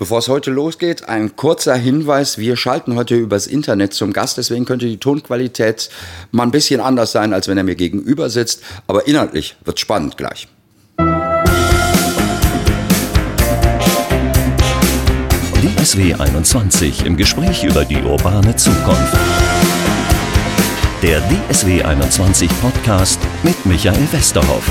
Bevor es heute losgeht, ein kurzer Hinweis. Wir schalten heute übers Internet zum Gast, deswegen könnte die Tonqualität mal ein bisschen anders sein, als wenn er mir gegenüber sitzt. Aber inhaltlich wird spannend gleich. DSW 21 im Gespräch über die urbane Zukunft. Der DSW 21 Podcast mit Michael Westerhoff.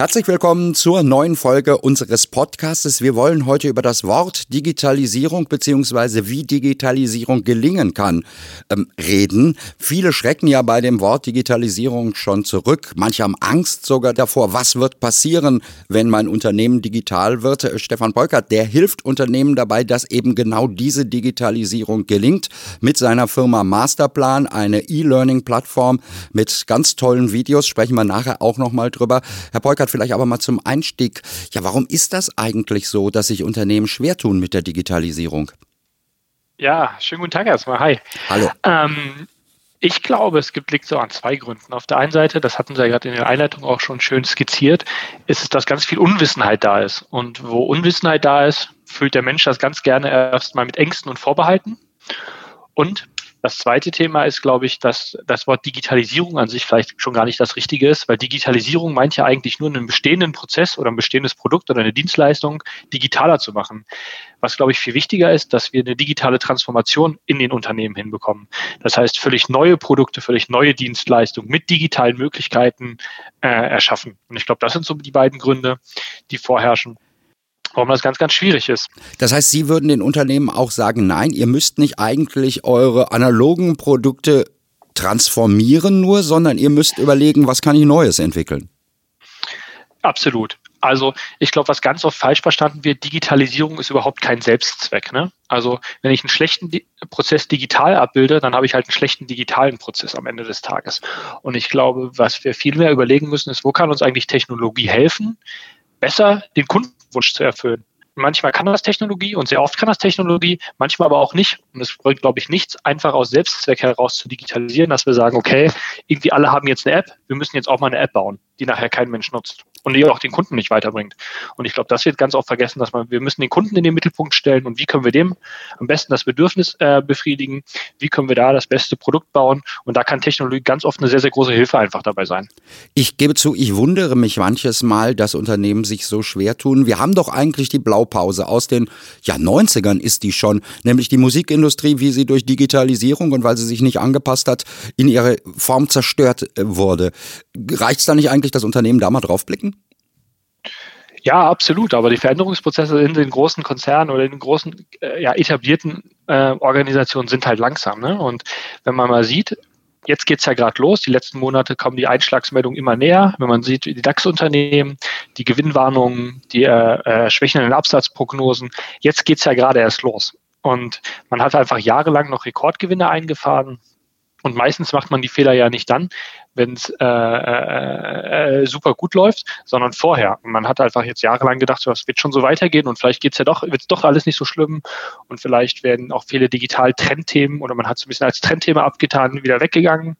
Herzlich willkommen zur neuen Folge unseres Podcastes. Wir wollen heute über das Wort Digitalisierung beziehungsweise wie Digitalisierung gelingen kann ähm, reden. Viele schrecken ja bei dem Wort Digitalisierung schon zurück. Manche haben Angst sogar davor, was wird passieren, wenn mein Unternehmen digital wird. Äh, Stefan Polkert, der hilft Unternehmen dabei, dass eben genau diese Digitalisierung gelingt mit seiner Firma Masterplan, eine E-Learning-Plattform mit ganz tollen Videos. Sprechen wir nachher auch nochmal drüber. Herr Polkert, vielleicht aber mal zum Einstieg. Ja, warum ist das eigentlich so, dass sich Unternehmen schwer tun mit der Digitalisierung? Ja, schönen guten Tag erstmal. Hi. Hallo. Ähm, ich glaube, es gibt, liegt so an zwei Gründen. Auf der einen Seite, das hatten Sie ja gerade in der Einleitung auch schon schön skizziert, ist es, dass ganz viel Unwissenheit da ist. Und wo Unwissenheit da ist, fühlt der Mensch das ganz gerne erstmal mit Ängsten und Vorbehalten. Und das zweite Thema ist, glaube ich, dass das Wort Digitalisierung an sich vielleicht schon gar nicht das Richtige ist, weil Digitalisierung meint ja eigentlich nur einen bestehenden Prozess oder ein bestehendes Produkt oder eine Dienstleistung digitaler zu machen. Was, glaube ich, viel wichtiger ist, dass wir eine digitale Transformation in den Unternehmen hinbekommen. Das heißt, völlig neue Produkte, völlig neue Dienstleistungen mit digitalen Möglichkeiten äh, erschaffen. Und ich glaube, das sind so die beiden Gründe, die vorherrschen warum das ganz, ganz schwierig ist. Das heißt, Sie würden den Unternehmen auch sagen, nein, ihr müsst nicht eigentlich eure analogen Produkte transformieren nur, sondern ihr müsst überlegen, was kann ich Neues entwickeln. Absolut. Also ich glaube, was ganz oft falsch verstanden wird, Digitalisierung ist überhaupt kein Selbstzweck. Ne? Also wenn ich einen schlechten Di Prozess digital abbilde, dann habe ich halt einen schlechten digitalen Prozess am Ende des Tages. Und ich glaube, was wir viel mehr überlegen müssen, ist, wo kann uns eigentlich Technologie helfen, besser den Kunden Wunsch zu erfüllen. Manchmal kann das Technologie und sehr oft kann das Technologie, manchmal aber auch nicht. Und es bringt, glaube ich, nichts, einfach aus Selbstzweck heraus zu digitalisieren, dass wir sagen, okay, irgendwie alle haben jetzt eine App, wir müssen jetzt auch mal eine App bauen, die nachher kein Mensch nutzt und die auch den Kunden nicht weiterbringt. Und ich glaube, das wird ganz oft vergessen, dass man, wir müssen den Kunden in den Mittelpunkt stellen und wie können wir dem am besten das Bedürfnis äh, befriedigen, wie können wir da das beste Produkt bauen und da kann Technologie ganz oft eine sehr, sehr große Hilfe einfach dabei sein. Ich gebe zu, ich wundere mich manches Mal, dass Unternehmen sich so schwer tun. Wir haben doch eigentlich die Blaupause aus den ja, 90ern ist die schon, nämlich die Musikindustrie, wie sie durch Digitalisierung und weil sie sich nicht angepasst hat, in ihre Form zerstört äh, wurde. Reicht es da nicht eigentlich, dass Unternehmen da mal draufblicken? Ja, absolut. Aber die Veränderungsprozesse in den großen Konzernen oder in den großen äh, ja, etablierten äh, Organisationen sind halt langsam. Ne? Und wenn man mal sieht, jetzt geht's ja gerade los. Die letzten Monate kommen die Einschlagsmeldungen immer näher. Wenn man sieht, die DAX-Unternehmen, die Gewinnwarnungen, die äh, äh, schwächenden Absatzprognosen, jetzt geht's ja gerade erst los. Und man hat einfach jahrelang noch Rekordgewinne eingefahren. Und meistens macht man die Fehler ja nicht dann, wenn es äh, äh, äh, super gut läuft, sondern vorher. Und man hat einfach jetzt jahrelang gedacht, so, das wird schon so weitergehen und vielleicht geht's ja doch, wird's doch alles nicht so schlimm und vielleicht werden auch viele digital Trendthemen oder man hat es ein bisschen als Trendthema abgetan, wieder weggegangen.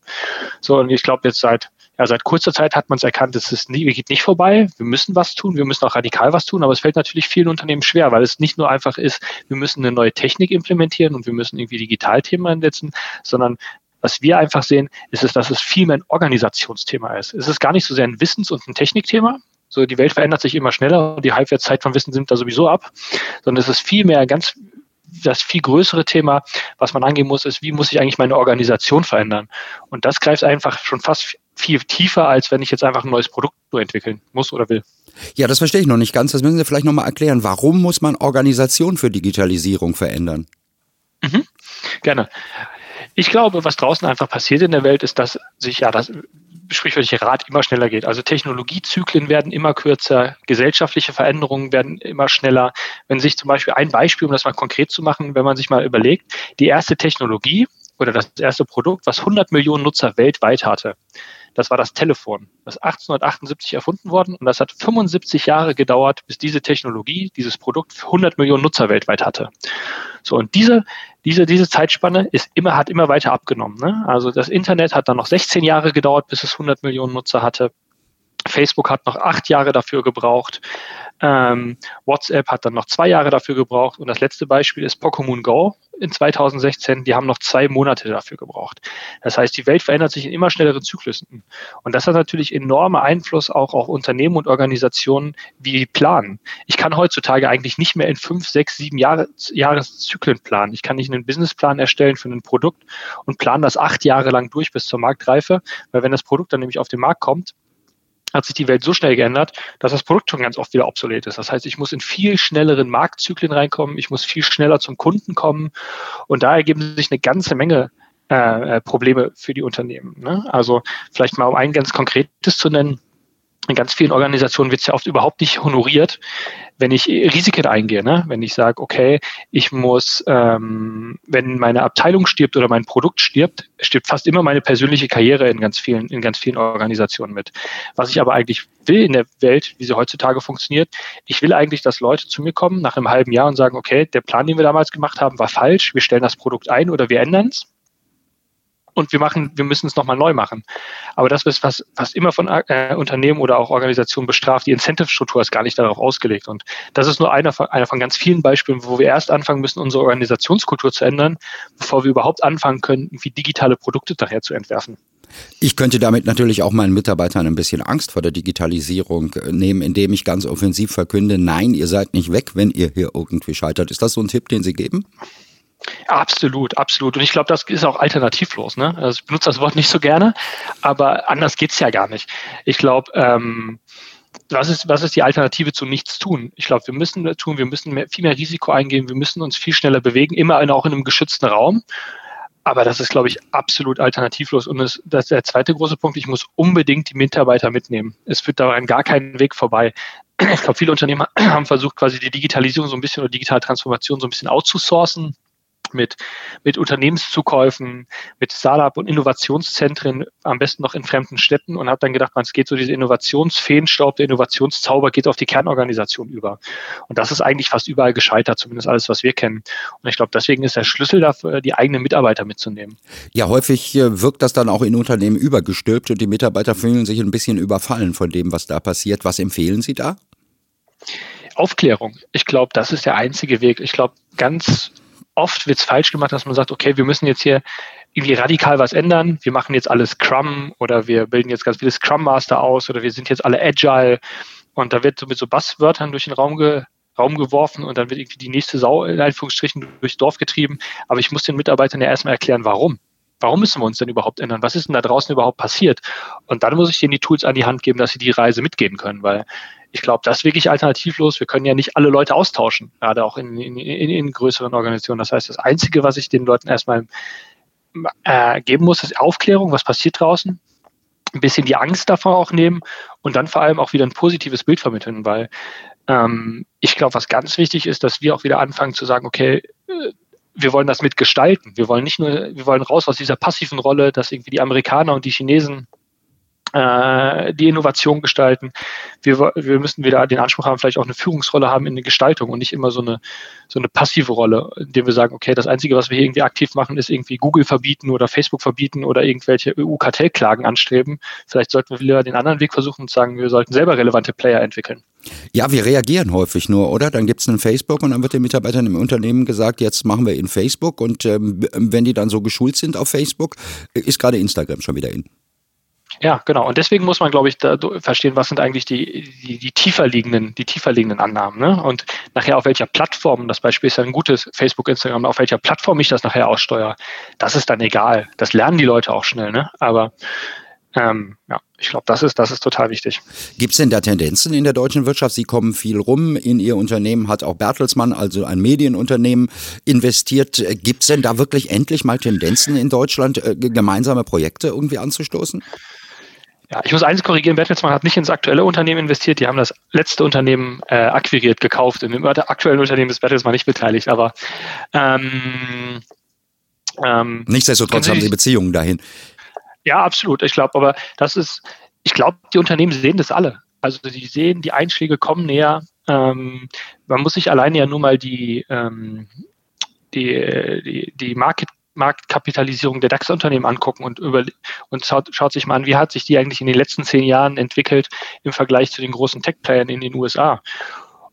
So, und ich glaube jetzt seit ja, seit kurzer Zeit hat man es erkannt, es ist nie, geht nicht vorbei. Wir müssen was tun, wir müssen auch radikal was tun, aber es fällt natürlich vielen Unternehmen schwer, weil es nicht nur einfach ist, wir müssen eine neue Technik implementieren und wir müssen irgendwie Digitalthemen einsetzen, sondern was wir einfach sehen, ist es, dass es viel mehr ein Organisationsthema ist. Es ist gar nicht so sehr ein Wissens- und ein Technikthema. So, die Welt verändert sich immer schneller und die Halbwertszeit von Wissen sind da sowieso ab, sondern es ist viel mehr ganz das viel größere Thema, was man angehen muss, ist, wie muss ich eigentlich meine Organisation verändern? Und das greift einfach schon fast viel tiefer, als wenn ich jetzt einfach ein neues Produkt nur entwickeln muss oder will. Ja, das verstehe ich noch nicht ganz. Das müssen Sie vielleicht nochmal erklären. Warum muss man Organisation für Digitalisierung verändern? Mhm. Gerne. Ich glaube, was draußen einfach passiert in der Welt, ist, dass sich ja das sprichwörtliche Rad immer schneller geht. Also Technologiezyklen werden immer kürzer, gesellschaftliche Veränderungen werden immer schneller. Wenn sich zum Beispiel ein Beispiel, um das mal konkret zu machen, wenn man sich mal überlegt, die erste Technologie oder das erste Produkt, was 100 Millionen Nutzer weltweit hatte, das war das Telefon. Das ist 1878 erfunden worden und das hat 75 Jahre gedauert, bis diese Technologie, dieses Produkt 100 Millionen Nutzer weltweit hatte. So, und diese, diese, diese Zeitspanne ist immer, hat immer weiter abgenommen. Ne? Also das Internet hat dann noch 16 Jahre gedauert, bis es 100 Millionen Nutzer hatte. Facebook hat noch acht Jahre dafür gebraucht. Ähm, WhatsApp hat dann noch zwei Jahre dafür gebraucht. Und das letzte Beispiel ist Pokémon Go in 2016. Die haben noch zwei Monate dafür gebraucht. Das heißt, die Welt verändert sich in immer schnelleren Zyklusen. Und das hat natürlich enorme Einfluss auch auf Unternehmen und Organisationen, wie planen. Ich kann heutzutage eigentlich nicht mehr in fünf, sechs, sieben Jahre, Jahreszyklen planen. Ich kann nicht einen Businessplan erstellen für ein Produkt und planen das acht Jahre lang durch bis zur Marktreife, weil wenn das Produkt dann nämlich auf den Markt kommt, hat sich die Welt so schnell geändert, dass das Produkt schon ganz oft wieder obsolet ist. Das heißt, ich muss in viel schnelleren Marktzyklen reinkommen, ich muss viel schneller zum Kunden kommen und da ergeben sich eine ganze Menge äh, äh Probleme für die Unternehmen. Ne? Also vielleicht mal um ein ganz konkretes zu nennen in ganz vielen Organisationen wird es ja oft überhaupt nicht honoriert, wenn ich Risiken eingehe. Ne? Wenn ich sage, okay, ich muss, ähm, wenn meine Abteilung stirbt oder mein Produkt stirbt, stirbt fast immer meine persönliche Karriere in ganz vielen, in ganz vielen Organisationen mit. Was ich aber eigentlich will in der Welt, wie sie heutzutage funktioniert, ich will eigentlich, dass Leute zu mir kommen nach einem halben Jahr und sagen, okay, der Plan, den wir damals gemacht haben, war falsch, wir stellen das Produkt ein oder wir ändern es und wir machen, wir müssen es nochmal neu machen. Aber das ist was, was immer von äh, Unternehmen oder auch Organisationen bestraft. Die Incentive-Struktur ist gar nicht darauf ausgelegt. Und das ist nur einer von, einer von ganz vielen Beispielen, wo wir erst anfangen müssen, unsere Organisationskultur zu ändern, bevor wir überhaupt anfangen können, wie digitale Produkte daher zu entwerfen. Ich könnte damit natürlich auch meinen Mitarbeitern ein bisschen Angst vor der Digitalisierung äh, nehmen, indem ich ganz offensiv verkünde, nein, ihr seid nicht weg, wenn ihr hier irgendwie scheitert. Ist das so ein Tipp, den Sie geben? Absolut, absolut. Und ich glaube, das ist auch alternativlos. Ne? Also ich benutze das Wort nicht so gerne, aber anders geht's ja gar nicht. Ich glaube, ähm, was ist, was ist die Alternative zu nichts tun? Ich glaube, wir müssen tun, wir müssen mehr, viel mehr Risiko eingehen, wir müssen uns viel schneller bewegen, immer in, auch in einem geschützten Raum. Aber das ist, glaube ich, absolut alternativlos. Und das, das ist der zweite große Punkt. Ich muss unbedingt die Mitarbeiter mitnehmen. Es führt daran gar keinen Weg vorbei. Ich glaube, viele Unternehmer haben versucht, quasi die Digitalisierung so ein bisschen oder digitale Transformation so ein bisschen outzusourcen mit, mit Unternehmenszukäufen, mit Startup- und Innovationszentren, am besten noch in fremden Städten und habe dann gedacht, man, es geht so diese Innovationsfeenstaub, der Innovationszauber geht auf die Kernorganisation über. Und das ist eigentlich fast überall gescheitert, zumindest alles, was wir kennen. Und ich glaube, deswegen ist der Schlüssel dafür, die eigenen Mitarbeiter mitzunehmen. Ja, häufig äh, wirkt das dann auch in Unternehmen übergestülpt und die Mitarbeiter fühlen sich ein bisschen überfallen von dem, was da passiert. Was empfehlen Sie da? Aufklärung. Ich glaube, das ist der einzige Weg. Ich glaube, ganz oft wird es falsch gemacht, dass man sagt, okay, wir müssen jetzt hier irgendwie radikal was ändern. Wir machen jetzt alles Scrum oder wir bilden jetzt ganz viele Scrum Master aus oder wir sind jetzt alle Agile. Und da wird so mit so Basswörtern durch den Raum, ge Raum geworfen und dann wird irgendwie die nächste Sau in Anführungsstrichen durchs Dorf getrieben. Aber ich muss den Mitarbeitern ja erstmal erklären, warum. Warum müssen wir uns denn überhaupt ändern? Was ist denn da draußen überhaupt passiert? Und dann muss ich denen die Tools an die Hand geben, dass sie die Reise mitgehen können, weil ich glaube, das ist wirklich alternativlos. Wir können ja nicht alle Leute austauschen, gerade auch in, in, in, größeren Organisationen. Das heißt, das Einzige, was ich den Leuten erstmal äh, geben muss, ist Aufklärung, was passiert draußen, ein bisschen die Angst davor auch nehmen und dann vor allem auch wieder ein positives Bild vermitteln, weil ähm, ich glaube, was ganz wichtig ist, dass wir auch wieder anfangen zu sagen, okay, äh, wir wollen das mitgestalten. Wir wollen nicht nur, wir wollen raus aus dieser passiven Rolle, dass irgendwie die Amerikaner und die Chinesen die Innovation gestalten. Wir, wir müssen wieder den Anspruch haben, vielleicht auch eine Führungsrolle haben in der Gestaltung und nicht immer so eine, so eine passive Rolle, indem wir sagen, okay, das Einzige, was wir hier irgendwie aktiv machen, ist irgendwie Google verbieten oder Facebook verbieten oder irgendwelche EU-Kartellklagen anstreben. Vielleicht sollten wir wieder den anderen Weg versuchen und sagen, wir sollten selber relevante Player entwickeln. Ja, wir reagieren häufig nur, oder? Dann gibt es einen Facebook und dann wird den Mitarbeitern im Unternehmen gesagt, jetzt machen wir in Facebook und ähm, wenn die dann so geschult sind auf Facebook, ist gerade Instagram schon wieder in. Ja, genau. Und deswegen muss man, glaube ich, verstehen, was sind eigentlich die, die, die tiefer liegenden, die tiefer liegenden Annahmen. Ne? Und nachher auf welcher Plattform, das Beispiel ist ja ein gutes Facebook, Instagram, auf welcher Plattform ich das nachher aussteuere, das ist dann egal. Das lernen die Leute auch schnell, ne? Aber ähm, ja, ich glaube, das ist, das ist total wichtig. Gibt es denn da Tendenzen in der deutschen Wirtschaft? Sie kommen viel rum. In Ihr Unternehmen hat auch Bertelsmann, also ein Medienunternehmen, investiert. Gibt es denn da wirklich endlich mal Tendenzen in Deutschland, äh, gemeinsame Projekte irgendwie anzustoßen? Ja, ich muss eins korrigieren, Bertelsmann hat nicht ins aktuelle Unternehmen investiert, die haben das letzte Unternehmen äh, akquiriert, gekauft. Dem aktuellen Unternehmen ist Bertelsmann nicht beteiligt, aber ähm, ähm, Nichtsdestotrotz haben Sie Beziehungen dahin. Ja, absolut. Ich glaube, aber das ist, ich glaube, die Unternehmen sehen das alle. Also die sehen, die Einschläge kommen näher. Ähm, man muss sich alleine ja nur mal die, ähm, die, die, die Market Marktkapitalisierung der DAX-Unternehmen angucken und, über, und schaut, schaut, sich mal an, wie hat sich die eigentlich in den letzten zehn Jahren entwickelt im Vergleich zu den großen Tech-Playern in den USA.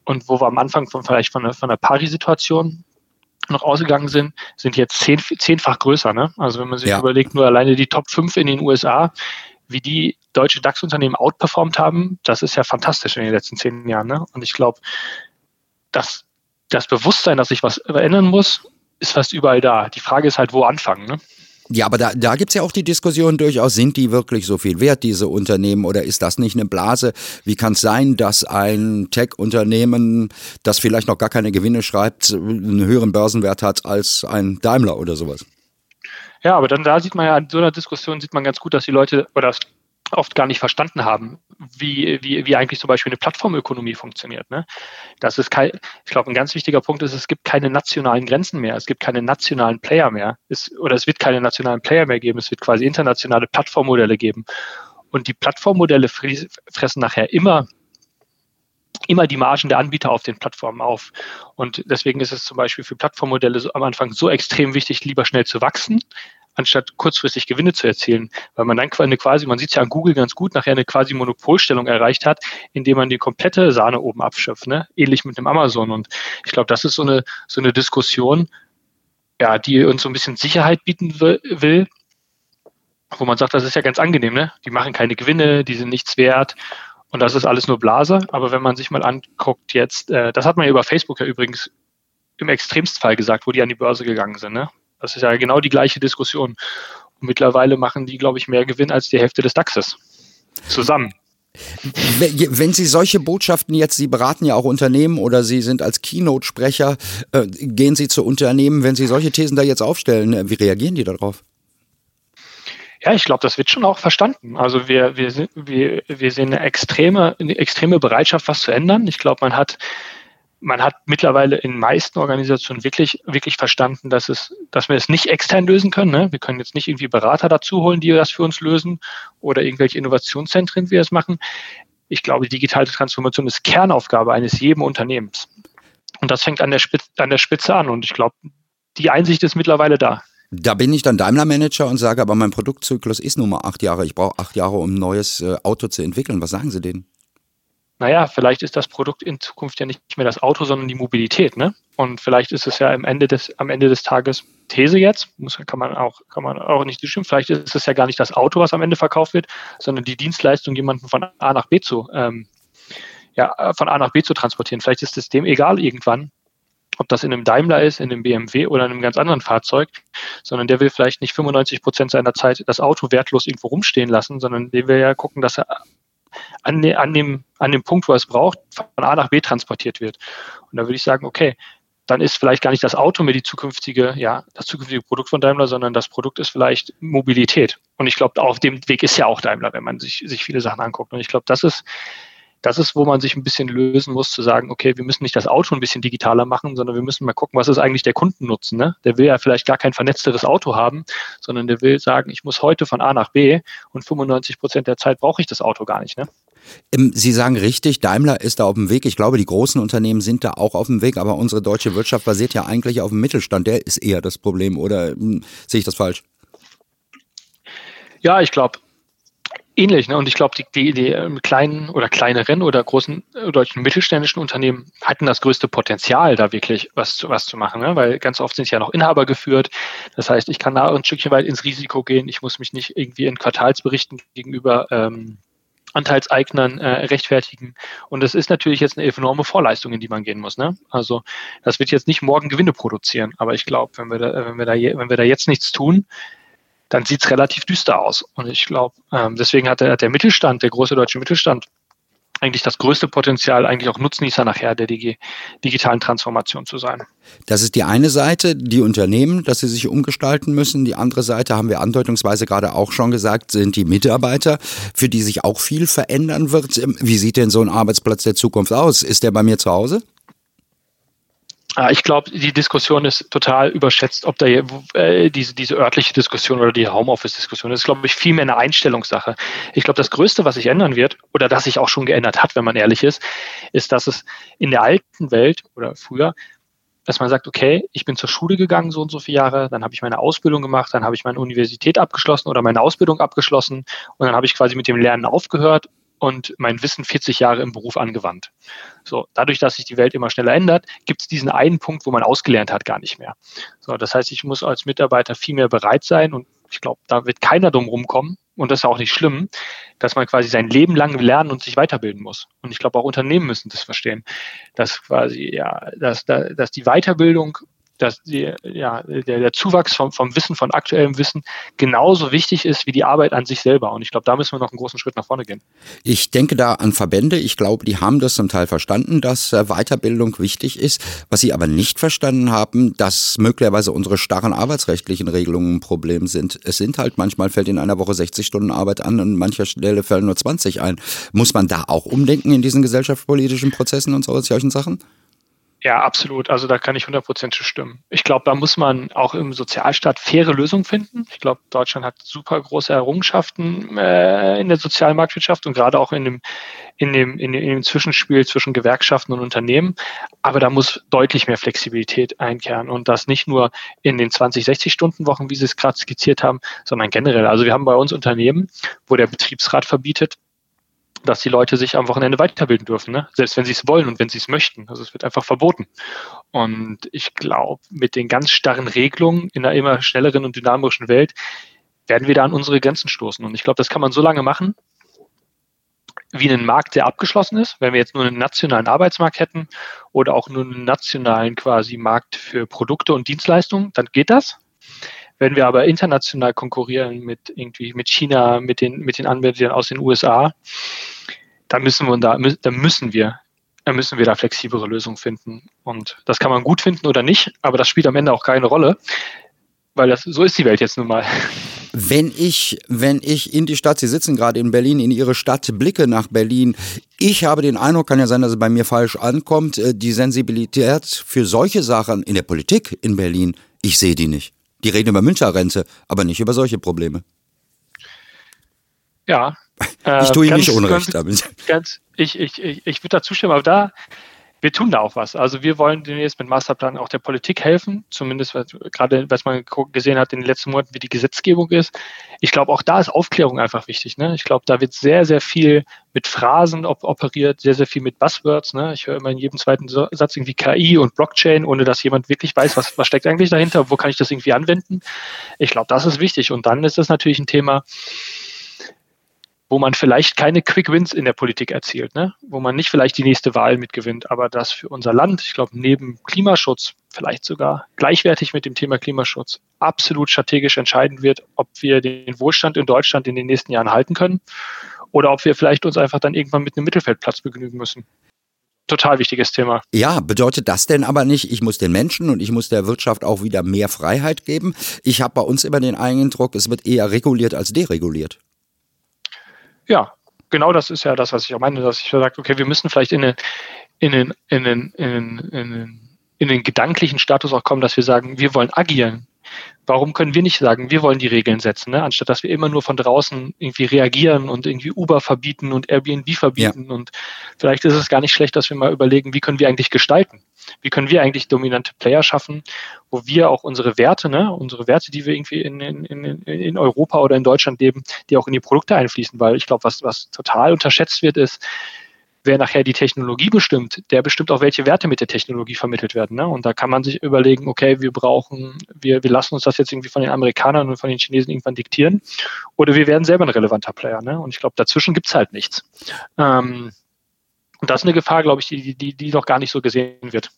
Und wo wir am Anfang von vielleicht von, von einer Pari-Situation noch ausgegangen sind, sind jetzt zehn, zehnfach größer. Ne? Also wenn man sich ja. überlegt, nur alleine die Top 5 in den USA, wie die deutsche DAX-Unternehmen outperformt haben, das ist ja fantastisch in den letzten zehn Jahren. Ne? Und ich glaube, dass das Bewusstsein, dass sich was verändern muss, ist fast überall da. Die Frage ist halt, wo anfangen. Ne? Ja, aber da, da gibt es ja auch die Diskussion durchaus, sind die wirklich so viel wert, diese Unternehmen, oder ist das nicht eine Blase? Wie kann es sein, dass ein Tech-Unternehmen, das vielleicht noch gar keine Gewinne schreibt, einen höheren Börsenwert hat als ein Daimler oder sowas? Ja, aber dann da sieht man ja, in so einer Diskussion sieht man ganz gut, dass die Leute oder oft gar nicht verstanden haben, wie, wie, wie eigentlich zum Beispiel eine Plattformökonomie funktioniert. Ne? Das ist kein, ich glaube, ein ganz wichtiger Punkt ist, es gibt keine nationalen Grenzen mehr, es gibt keine nationalen Player mehr, es, oder es wird keine nationalen Player mehr geben, es wird quasi internationale Plattformmodelle geben. Und die Plattformmodelle fressen nachher immer immer die Margen der Anbieter auf den Plattformen auf. Und deswegen ist es zum Beispiel für Plattformmodelle so, am Anfang so extrem wichtig, lieber schnell zu wachsen, anstatt kurzfristig Gewinne zu erzielen, weil man dann eine quasi, man sieht es ja an Google ganz gut, nachher eine quasi Monopolstellung erreicht hat, indem man die komplette Sahne oben abschöpft, ne? ähnlich mit dem Amazon. Und ich glaube, das ist so eine, so eine Diskussion, ja, die uns so ein bisschen Sicherheit bieten will, wo man sagt, das ist ja ganz angenehm, ne? Die machen keine Gewinne, die sind nichts wert. Und das ist alles nur Blase. Aber wenn man sich mal anguckt jetzt, äh, das hat man ja über Facebook ja übrigens im Extremstfall gesagt, wo die an die Börse gegangen sind. Ne? Das ist ja genau die gleiche Diskussion. Und mittlerweile machen die, glaube ich, mehr Gewinn als die Hälfte des DAXes. Zusammen. Wenn Sie solche Botschaften jetzt, Sie beraten ja auch Unternehmen oder Sie sind als Keynote-Sprecher, äh, gehen Sie zu Unternehmen, wenn Sie solche Thesen da jetzt aufstellen, äh, wie reagieren die darauf? Ja, ich glaube, das wird schon auch verstanden. Also wir, wir, wir, wir sehen eine extreme, eine extreme Bereitschaft, was zu ändern. Ich glaube, man hat man hat mittlerweile in meisten Organisationen wirklich, wirklich verstanden, dass es, dass wir es nicht extern lösen können. Ne? Wir können jetzt nicht irgendwie Berater dazu holen, die das für uns lösen oder irgendwelche Innovationszentren, die das machen. Ich glaube, digitale Transformation ist Kernaufgabe eines jeden Unternehmens. Und das fängt an der, Spitze, an der Spitze an. Und ich glaube, die Einsicht ist mittlerweile da. Da bin ich dann Daimler-Manager und sage, aber mein Produktzyklus ist nun mal acht Jahre. Ich brauche acht Jahre, um ein neues äh, Auto zu entwickeln. Was sagen Sie denen? Naja, vielleicht ist das Produkt in Zukunft ja nicht mehr das Auto, sondern die Mobilität, ne? Und vielleicht ist es ja am Ende des, am Ende des Tages These jetzt, muss, kann man auch, kann man auch nicht bestimmen. Vielleicht ist es ja gar nicht das Auto, was am Ende verkauft wird, sondern die Dienstleistung, jemanden von A nach B zu, ähm, ja, von A nach B zu transportieren. Vielleicht ist es dem egal irgendwann, ob das in einem Daimler ist, in einem BMW oder in einem ganz anderen Fahrzeug, sondern der will vielleicht nicht 95 Prozent seiner Zeit das Auto wertlos irgendwo rumstehen lassen, sondern der will ja gucken, dass er an, an, dem, an dem Punkt, wo er es braucht, von A nach B transportiert wird. Und da würde ich sagen, okay, dann ist vielleicht gar nicht das Auto mehr die zukünftige, ja, das zukünftige Produkt von Daimler, sondern das Produkt ist vielleicht Mobilität. Und ich glaube, auf dem Weg ist ja auch Daimler, wenn man sich, sich viele Sachen anguckt. Und ich glaube, das ist, das ist, wo man sich ein bisschen lösen muss, zu sagen, okay, wir müssen nicht das Auto ein bisschen digitaler machen, sondern wir müssen mal gucken, was ist eigentlich der Kundennutzen. Ne? Der will ja vielleicht gar kein vernetzteres Auto haben, sondern der will sagen, ich muss heute von A nach B und 95 Prozent der Zeit brauche ich das Auto gar nicht. Ne? Ähm, Sie sagen richtig, Daimler ist da auf dem Weg. Ich glaube, die großen Unternehmen sind da auch auf dem Weg, aber unsere deutsche Wirtschaft basiert ja eigentlich auf dem Mittelstand. Der ist eher das Problem, oder hm, sehe ich das falsch? Ja, ich glaube, ähnlich. Ne? Und ich glaube, die, die, die ähm, kleinen oder kleineren oder großen äh, deutschen mittelständischen Unternehmen hatten das größte Potenzial, da wirklich was zu, was zu machen. Ne? Weil ganz oft sind ja noch Inhaber geführt. Das heißt, ich kann da ein Stückchen weit ins Risiko gehen. Ich muss mich nicht irgendwie in Quartalsberichten gegenüber ähm, Anteilseignern äh, rechtfertigen. Und das ist natürlich jetzt eine enorme Vorleistung, in die man gehen muss. Ne? Also das wird jetzt nicht morgen Gewinne produzieren. Aber ich glaube, wenn wenn wenn wir da jetzt nichts tun, dann sieht es relativ düster aus. Und ich glaube, ähm, deswegen hat der, hat der Mittelstand, der große deutsche Mittelstand, eigentlich das größte Potenzial, eigentlich auch Nutznießer nachher der Digi digitalen Transformation zu sein. Das ist die eine Seite, die Unternehmen, dass sie sich umgestalten müssen. Die andere Seite, haben wir andeutungsweise gerade auch schon gesagt, sind die Mitarbeiter, für die sich auch viel verändern wird. Wie sieht denn so ein Arbeitsplatz der Zukunft aus? Ist der bei mir zu Hause? Ah, ich glaube, die Diskussion ist total überschätzt, ob da äh, diese, diese örtliche Diskussion oder die Homeoffice-Diskussion ist, glaube ich, viel mehr eine Einstellungssache. Ich glaube, das Größte, was sich ändern wird, oder das sich auch schon geändert hat, wenn man ehrlich ist, ist, dass es in der alten Welt oder früher dass man sagt, okay, ich bin zur Schule gegangen so und so viele Jahre, dann habe ich meine Ausbildung gemacht, dann habe ich meine Universität abgeschlossen oder meine Ausbildung abgeschlossen und dann habe ich quasi mit dem Lernen aufgehört und mein Wissen 40 Jahre im Beruf angewandt. So, dadurch, dass sich die Welt immer schneller ändert, gibt es diesen einen Punkt, wo man ausgelernt hat, gar nicht mehr. So, das heißt, ich muss als Mitarbeiter viel mehr bereit sein und ich glaube, da wird keiner drum rumkommen, und das ist auch nicht schlimm, dass man quasi sein Leben lang lernen und sich weiterbilden muss. Und ich glaube, auch Unternehmen müssen das verstehen, dass quasi, ja, dass, dass die Weiterbildung dass die, ja, der, der Zuwachs vom, vom Wissen, von aktuellem Wissen genauso wichtig ist wie die Arbeit an sich selber. Und ich glaube, da müssen wir noch einen großen Schritt nach vorne gehen. Ich denke da an Verbände. Ich glaube, die haben das zum Teil verstanden, dass äh, Weiterbildung wichtig ist. Was sie aber nicht verstanden haben, dass möglicherweise unsere starren arbeitsrechtlichen Regelungen ein Problem sind. Es sind halt manchmal fällt in einer Woche 60 Stunden Arbeit an und an mancher Stelle fällen nur 20 ein. Muss man da auch umdenken in diesen gesellschaftspolitischen Prozessen und solchen Sachen? Ja, absolut. Also da kann ich 100% stimmen. Ich glaube, da muss man auch im Sozialstaat faire Lösungen finden. Ich glaube, Deutschland hat super große Errungenschaften äh, in der sozialen Marktwirtschaft und gerade auch in dem, in, dem, in, dem, in dem Zwischenspiel zwischen Gewerkschaften und Unternehmen. Aber da muss deutlich mehr Flexibilität einkehren und das nicht nur in den 20, 60 Stunden Wochen, wie Sie es gerade skizziert haben, sondern generell. Also wir haben bei uns Unternehmen, wo der Betriebsrat verbietet, dass die Leute sich am Wochenende weiterbilden dürfen, ne? selbst wenn sie es wollen und wenn sie es möchten. Also es wird einfach verboten. Und ich glaube, mit den ganz starren Regelungen in einer immer schnelleren und dynamischen Welt werden wir da an unsere Grenzen stoßen. Und ich glaube, das kann man so lange machen, wie ein Markt, der abgeschlossen ist. Wenn wir jetzt nur einen nationalen Arbeitsmarkt hätten oder auch nur einen nationalen quasi Markt für Produkte und Dienstleistungen, dann geht das. Wenn wir aber international konkurrieren mit irgendwie mit China, mit den, mit den Anbietern aus den USA, dann müssen wir da, da müssen wir, dann müssen wir da flexiblere Lösungen finden. Und das kann man gut finden oder nicht, aber das spielt am Ende auch keine Rolle, weil das, so ist die Welt jetzt nun mal. Wenn ich, wenn ich in die Stadt, Sie sitzen gerade in Berlin, in Ihre Stadt blicke nach Berlin, ich habe den Eindruck, kann ja sein, dass es bei mir falsch ankommt, äh, die Sensibilität für solche Sachen in der Politik in Berlin, ich sehe die nicht. Die reden über Müncherrente, aber nicht über solche Probleme. Ja. Äh, ich tue Ihnen nicht Unrecht damit. Ganz, ich ich, ich, ich würde da zustimmen, aber da, wir tun da auch was. Also wir wollen demnächst mit Masterplan auch der Politik helfen, zumindest gerade was man gesehen hat in den letzten Monaten, wie die Gesetzgebung ist. Ich glaube, auch da ist Aufklärung einfach wichtig. Ne? Ich glaube, da wird sehr, sehr viel mit Phrasen op operiert, sehr, sehr viel mit Buzzwords. Ne? Ich höre immer in jedem zweiten Satz irgendwie KI und Blockchain, ohne dass jemand wirklich weiß, was, was steckt eigentlich dahinter, wo kann ich das irgendwie anwenden. Ich glaube, das ist wichtig. Und dann ist das natürlich ein Thema, wo man vielleicht keine Quick Wins in der Politik erzielt, ne? wo man nicht vielleicht die nächste Wahl mitgewinnt, aber das für unser Land, ich glaube, neben Klimaschutz, vielleicht sogar gleichwertig mit dem Thema Klimaschutz, absolut strategisch entscheiden wird, ob wir den Wohlstand in Deutschland in den nächsten Jahren halten können oder ob wir vielleicht uns einfach dann irgendwann mit einem Mittelfeldplatz begnügen müssen total wichtiges Thema. Ja, bedeutet das denn aber nicht, ich muss den Menschen und ich muss der Wirtschaft auch wieder mehr Freiheit geben? Ich habe bei uns immer den Eindruck, es wird eher reguliert als dereguliert. Ja, genau das ist ja das, was ich auch meine, dass ich sage, okay, wir müssen vielleicht in den, in den, in den, in den, in den, in den gedanklichen Status auch kommen, dass wir sagen, wir wollen agieren. Warum können wir nicht sagen, wir wollen die Regeln setzen, ne? anstatt dass wir immer nur von draußen irgendwie reagieren und irgendwie Uber verbieten und Airbnb verbieten? Ja. Und vielleicht ist es gar nicht schlecht, dass wir mal überlegen, wie können wir eigentlich gestalten? Wie können wir eigentlich dominante Player schaffen, wo wir auch unsere Werte, ne, unsere Werte, die wir irgendwie in, in, in, in Europa oder in Deutschland leben, die auch in die Produkte einfließen? Weil ich glaube, was, was total unterschätzt wird, ist, wer nachher die Technologie bestimmt, der bestimmt auch, welche Werte mit der Technologie vermittelt werden. Ne? Und da kann man sich überlegen, okay, wir brauchen, wir, wir lassen uns das jetzt irgendwie von den Amerikanern und von den Chinesen irgendwann diktieren oder wir werden selber ein relevanter Player. Ne? Und ich glaube, dazwischen gibt es halt nichts. Ähm, und das ist eine Gefahr, glaube ich, die, die, die noch gar nicht so gesehen wird.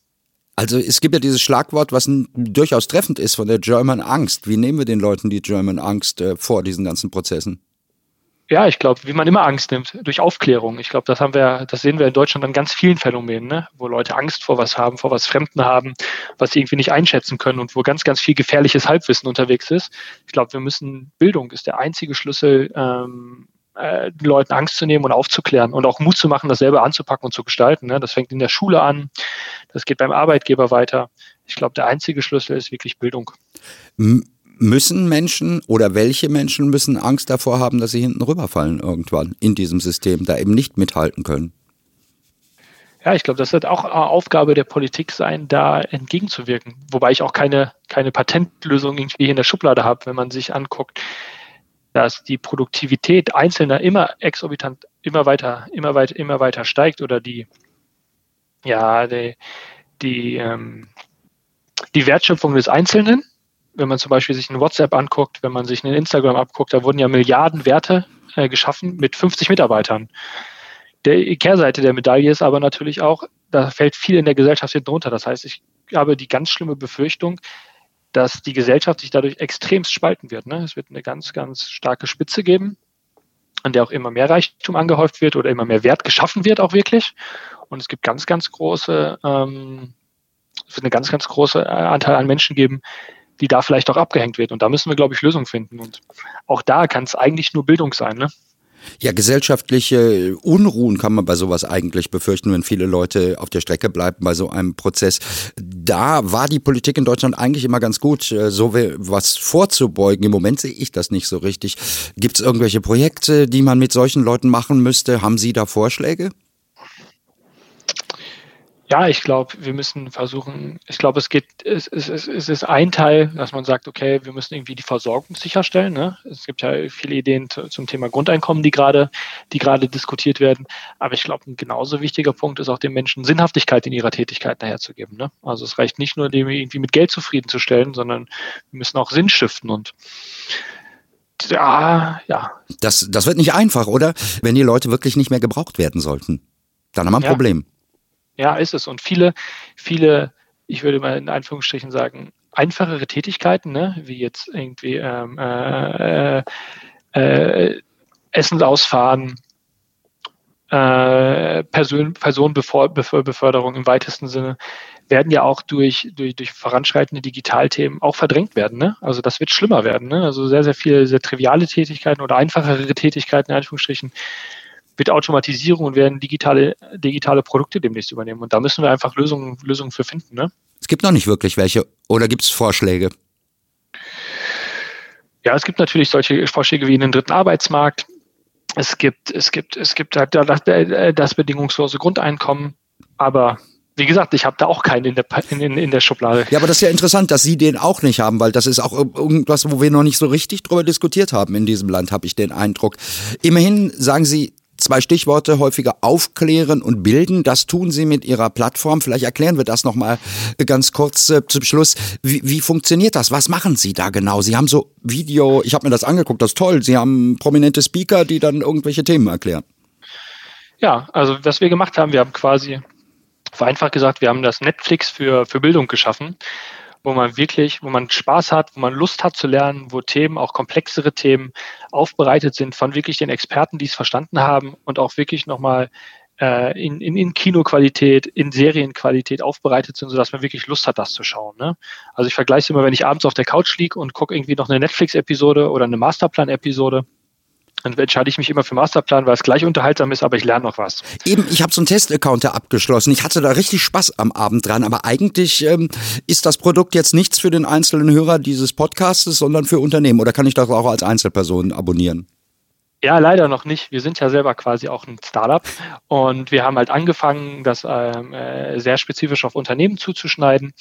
Also es gibt ja dieses Schlagwort, was durchaus treffend ist von der German Angst. Wie nehmen wir den Leuten die German Angst äh, vor diesen ganzen Prozessen? Ja, ich glaube, wie man immer Angst nimmt, durch Aufklärung. Ich glaube, das haben wir, das sehen wir in Deutschland an ganz vielen Phänomenen, ne? wo Leute Angst vor was haben, vor was Fremden haben, was sie irgendwie nicht einschätzen können und wo ganz, ganz viel gefährliches Halbwissen unterwegs ist. Ich glaube, wir müssen, Bildung ist der einzige Schlüssel, ähm, äh, Leuten Angst zu nehmen und aufzuklären und auch Mut zu machen, das selber anzupacken und zu gestalten. Ne? Das fängt in der Schule an, das geht beim Arbeitgeber weiter. Ich glaube, der einzige Schlüssel ist wirklich Bildung. M Müssen Menschen oder welche Menschen müssen Angst davor haben, dass sie hinten rüberfallen irgendwann in diesem System, da eben nicht mithalten können? Ja, ich glaube, das wird auch Aufgabe der Politik sein, da entgegenzuwirken. Wobei ich auch keine, keine Patentlösung irgendwie in der Schublade habe, wenn man sich anguckt, dass die Produktivität Einzelner immer exorbitant, immer weiter, immer weiter, immer weiter steigt oder die, ja, die, die, ähm, die Wertschöpfung des Einzelnen, wenn man zum Beispiel sich ein WhatsApp anguckt, wenn man sich ein Instagram abguckt, da wurden ja Milliarden Werte äh, geschaffen mit 50 Mitarbeitern. Der Kehrseite der Medaille ist aber natürlich auch, da fällt viel in der Gesellschaft hinten runter. Das heißt, ich habe die ganz schlimme Befürchtung, dass die Gesellschaft sich dadurch extremst spalten wird. Ne? Es wird eine ganz, ganz starke Spitze geben, an der auch immer mehr Reichtum angehäuft wird oder immer mehr Wert geschaffen wird, auch wirklich. Und es gibt ganz, ganz große, ähm, es wird eine ganz, ganz große äh, Anteil an Menschen geben, die da vielleicht auch abgehängt wird. Und da müssen wir, glaube ich, Lösungen finden. Und auch da kann es eigentlich nur Bildung sein. Ne? Ja, gesellschaftliche Unruhen kann man bei sowas eigentlich befürchten, wenn viele Leute auf der Strecke bleiben bei so einem Prozess. Da war die Politik in Deutschland eigentlich immer ganz gut, äh, so was vorzubeugen. Im Moment sehe ich das nicht so richtig. Gibt es irgendwelche Projekte, die man mit solchen Leuten machen müsste? Haben Sie da Vorschläge? Ja, ich glaube, wir müssen versuchen, ich glaube, es geht, es, es, es, es ist ein Teil, dass man sagt, okay, wir müssen irgendwie die Versorgung sicherstellen. Ne? Es gibt ja viele Ideen zum Thema Grundeinkommen, die gerade, die gerade diskutiert werden. Aber ich glaube, ein genauso wichtiger Punkt ist auch den Menschen Sinnhaftigkeit in ihrer Tätigkeit nachherzugeben. Ne? Also es reicht nicht nur, dem irgendwie mit Geld zufriedenzustellen, sondern wir müssen auch Sinn stiften und ja, ja. Das, das wird nicht einfach, oder? Wenn die Leute wirklich nicht mehr gebraucht werden sollten. Dann haben wir ein ja. Problem. Ja, ist es. Und viele, viele, ich würde mal in Anführungsstrichen sagen, einfachere Tätigkeiten, ne, wie jetzt irgendwie ähm, äh, äh, Essen ausfahren, äh, Person, Personenbeförderung im weitesten Sinne, werden ja auch durch, durch, durch voranschreitende Digitalthemen auch verdrängt werden. Ne? Also das wird schlimmer werden. Ne? Also sehr, sehr viele sehr triviale Tätigkeiten oder einfachere Tätigkeiten in Anführungsstrichen wird Automatisierung und werden digitale, digitale Produkte demnächst übernehmen. Und da müssen wir einfach Lösungen, Lösungen für finden. Ne? Es gibt noch nicht wirklich welche. Oder gibt es Vorschläge? Ja, es gibt natürlich solche Vorschläge wie in den dritten Arbeitsmarkt. Es gibt, es gibt, es gibt halt das, das bedingungslose Grundeinkommen. Aber wie gesagt, ich habe da auch keinen in der, in, in, der Schublade. Ja, aber das ist ja interessant, dass Sie den auch nicht haben, weil das ist auch irgendwas, wo wir noch nicht so richtig drüber diskutiert haben in diesem Land, habe ich den Eindruck. Immerhin sagen Sie, Zwei Stichworte häufiger aufklären und bilden. Das tun Sie mit Ihrer Plattform. Vielleicht erklären wir das nochmal ganz kurz äh, zum Schluss. Wie, wie funktioniert das? Was machen Sie da genau? Sie haben so Video, ich habe mir das angeguckt, das ist toll. Sie haben prominente Speaker, die dann irgendwelche Themen erklären. Ja, also was wir gemacht haben, wir haben quasi, vereinfacht gesagt, wir haben das Netflix für, für Bildung geschaffen wo man wirklich, wo man Spaß hat, wo man Lust hat zu lernen, wo Themen, auch komplexere Themen aufbereitet sind von wirklich den Experten, die es verstanden haben und auch wirklich nochmal äh, in, in, in Kinoqualität, in Serienqualität aufbereitet sind, sodass man wirklich Lust hat, das zu schauen. Ne? Also ich vergleiche es immer, wenn ich abends auf der Couch liege und gucke irgendwie noch eine Netflix-Episode oder eine Masterplan-Episode dann entscheide ich mich immer für Masterplan, weil es gleich unterhaltsam ist, aber ich lerne noch was. Eben, ich habe so einen Test-Account abgeschlossen. Ich hatte da richtig Spaß am Abend dran, aber eigentlich ähm, ist das Produkt jetzt nichts für den einzelnen Hörer dieses Podcastes, sondern für Unternehmen. Oder kann ich das auch als Einzelperson abonnieren? Ja, leider noch nicht. Wir sind ja selber quasi auch ein Startup und wir haben halt angefangen, das ähm, äh, sehr spezifisch auf Unternehmen zuzuschneiden.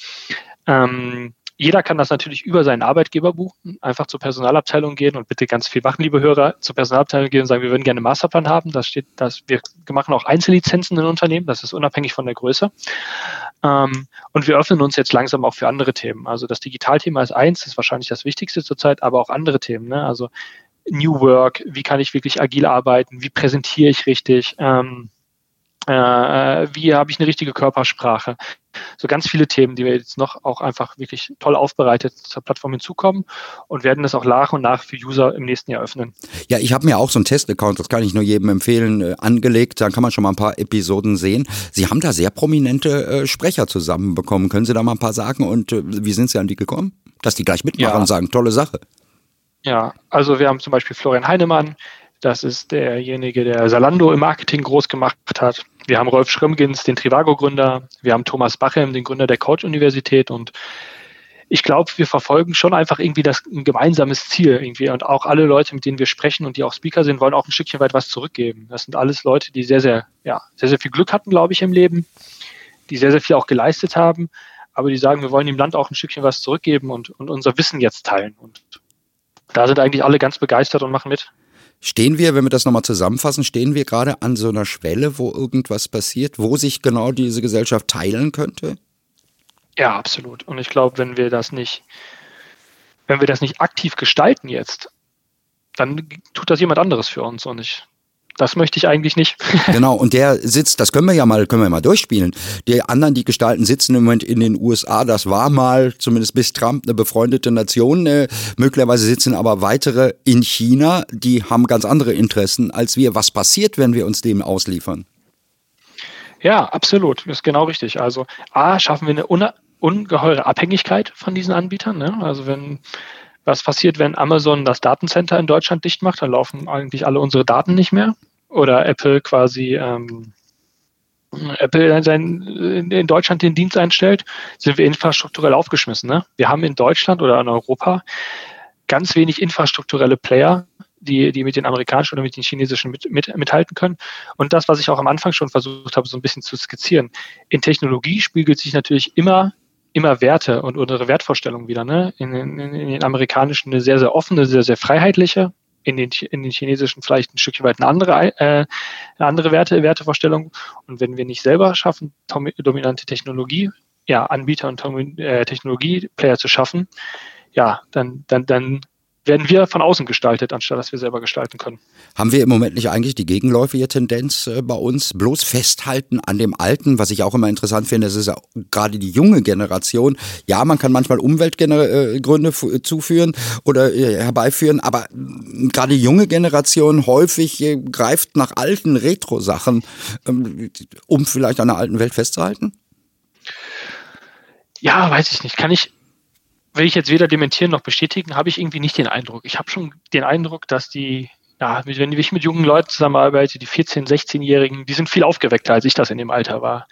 Ähm, jeder kann das natürlich über seinen Arbeitgeber buchen, einfach zur Personalabteilung gehen und bitte ganz viel machen, liebe Hörer, zur Personalabteilung gehen und sagen, wir würden gerne einen Masterplan haben. Das steht, dass wir machen auch Einzellizenzen in Unternehmen, das ist unabhängig von der Größe. Ähm, und wir öffnen uns jetzt langsam auch für andere Themen. Also das Digitalthema ist eins, ist wahrscheinlich das Wichtigste zurzeit, aber auch andere Themen. Ne? Also New Work, wie kann ich wirklich agil arbeiten, wie präsentiere ich richtig, ähm, äh, wie habe ich eine richtige Körpersprache. So ganz viele Themen, die wir jetzt noch auch einfach wirklich toll aufbereitet zur Plattform hinzukommen und werden das auch nach und nach für User im nächsten Jahr öffnen. Ja, ich habe mir auch so einen Test-Account, das kann ich nur jedem empfehlen, äh, angelegt. Da kann man schon mal ein paar Episoden sehen. Sie haben da sehr prominente äh, Sprecher zusammenbekommen. Können Sie da mal ein paar sagen und äh, wie sind Sie an die gekommen? Dass die gleich mitmachen ja. und sagen, tolle Sache. Ja, also wir haben zum Beispiel Florian Heinemann, das ist derjenige, der Salando im Marketing groß gemacht hat. Wir haben Rolf Schrömgens, den Trivago-Gründer. Wir haben Thomas Bachem, den Gründer der Coach-Universität. Und ich glaube, wir verfolgen schon einfach irgendwie das ein gemeinsames Ziel irgendwie. Und auch alle Leute, mit denen wir sprechen und die auch Speaker sind, wollen auch ein Stückchen weit was zurückgeben. Das sind alles Leute, die sehr, sehr, ja, sehr, sehr viel Glück hatten, glaube ich, im Leben, die sehr, sehr viel auch geleistet haben, aber die sagen, wir wollen dem Land auch ein Stückchen was zurückgeben und, und unser Wissen jetzt teilen. Und da sind eigentlich alle ganz begeistert und machen mit. Stehen wir, wenn wir das nochmal zusammenfassen, stehen wir gerade an so einer Schwelle, wo irgendwas passiert, wo sich genau diese Gesellschaft teilen könnte? Ja, absolut. Und ich glaube, wenn wir das nicht, wenn wir das nicht aktiv gestalten jetzt, dann tut das jemand anderes für uns. Und ich das möchte ich eigentlich nicht. genau, und der sitzt, das können wir ja mal, können wir mal durchspielen. Die anderen, die gestalten, sitzen im Moment in den USA. Das war mal, zumindest bis Trump, eine befreundete Nation. Äh, möglicherweise sitzen aber weitere in China, die haben ganz andere Interessen als wir. Was passiert, wenn wir uns dem ausliefern? Ja, absolut. Das ist genau richtig. Also A, schaffen wir eine ungeheure Abhängigkeit von diesen Anbietern. Ne? Also wenn was passiert, wenn Amazon das Datencenter in Deutschland dicht macht, dann laufen eigentlich alle unsere Daten nicht mehr oder Apple quasi ähm, Apple sein, in Deutschland den Dienst einstellt, sind wir infrastrukturell aufgeschmissen. Ne? Wir haben in Deutschland oder in Europa ganz wenig infrastrukturelle Player, die, die mit den amerikanischen oder mit den chinesischen mit, mit, mithalten können. Und das, was ich auch am Anfang schon versucht habe, so ein bisschen zu skizzieren. In Technologie spiegelt sich natürlich immer immer Werte und unsere Wertvorstellungen wieder. Ne? In, in, in den amerikanischen eine sehr, sehr offene, sehr, sehr freiheitliche in den, in den chinesischen vielleicht ein Stückchen weit eine andere, äh, eine andere Werte, Wertevorstellung. Und wenn wir nicht selber schaffen, dominante Technologie, ja, Anbieter und äh, Technologieplayer zu schaffen, ja, dann, dann, dann werden wir von außen gestaltet, anstatt dass wir selber gestalten können. Haben wir im Moment nicht eigentlich die gegenläufige Tendenz äh, bei uns? Bloß festhalten an dem Alten, was ich auch immer interessant finde, das ist ja gerade die junge Generation. Ja, man kann manchmal Umweltgründe äh, zuführen oder äh, herbeiführen, aber gerade die junge Generation häufig greift nach alten Retro-Sachen, ähm, um vielleicht an der alten Welt festzuhalten? Ja, weiß ich nicht. Kann ich, will ich jetzt weder dementieren noch bestätigen, habe ich irgendwie nicht den Eindruck. Ich habe schon den Eindruck, dass die, ja, wenn ich mit jungen Leuten zusammenarbeite, die 14-, 16-Jährigen, die sind viel aufgeweckter, als ich das in dem Alter war.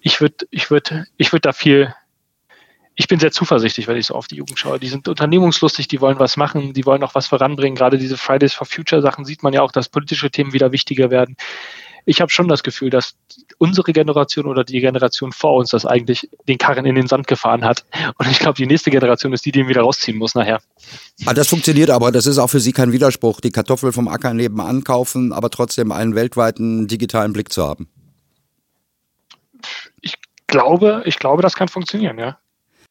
Ich würde, ich würde, ich würde da viel, ich bin sehr zuversichtlich, wenn ich so auf die Jugend schaue. Die sind unternehmungslustig, die wollen was machen, die wollen auch was voranbringen. Gerade diese Fridays for Future Sachen sieht man ja auch, dass politische Themen wieder wichtiger werden ich habe schon das Gefühl, dass unsere Generation oder die Generation vor uns das eigentlich den Karren in den Sand gefahren hat. Und ich glaube, die nächste Generation ist die, die ihn wieder rausziehen muss nachher. Ah, das funktioniert aber, das ist auch für Sie kein Widerspruch, die Kartoffel vom Acker nebenan kaufen, aber trotzdem einen weltweiten digitalen Blick zu haben. Ich glaube, ich glaube, das kann funktionieren, ja.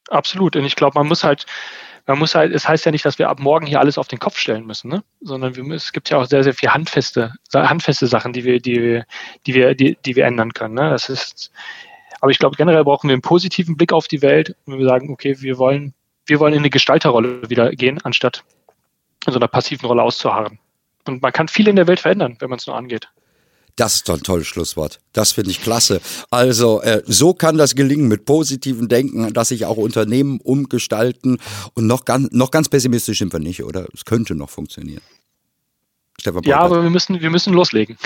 Absolut. Und ich glaube, man muss halt, man muss halt, es heißt ja nicht, dass wir ab morgen hier alles auf den Kopf stellen müssen, ne? sondern wir, es gibt ja auch sehr, sehr viel handfeste, handfeste Sachen, die wir, die, die wir, die, die wir ändern können. Ne? Das ist, aber ich glaube, generell brauchen wir einen positiven Blick auf die Welt, wenn wir sagen, okay, wir wollen, wir wollen in eine Gestalterrolle wieder gehen, anstatt in so einer passiven Rolle auszuharren. Und man kann viel in der Welt verändern, wenn man es nur angeht. Das ist doch ein tolles Schlusswort. Das finde ich klasse. Also äh, so kann das gelingen mit positivem Denken, dass sich auch Unternehmen umgestalten. Und noch ganz, noch ganz pessimistisch sind wir nicht, oder? Es könnte noch funktionieren. Stefan ja, aber wir müssen, wir müssen loslegen.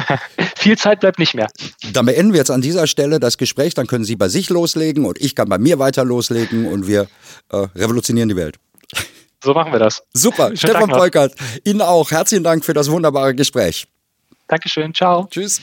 Viel Zeit bleibt nicht mehr. Dann beenden wir jetzt an dieser Stelle das Gespräch. Dann können Sie bei sich loslegen und ich kann bei mir weiter loslegen und wir äh, revolutionieren die Welt. So machen wir das. Super. Schönen Stefan Polkert, Ihnen auch. Herzlichen Dank für das wunderbare Gespräch. Dankeschön. Ciao. Tschüss.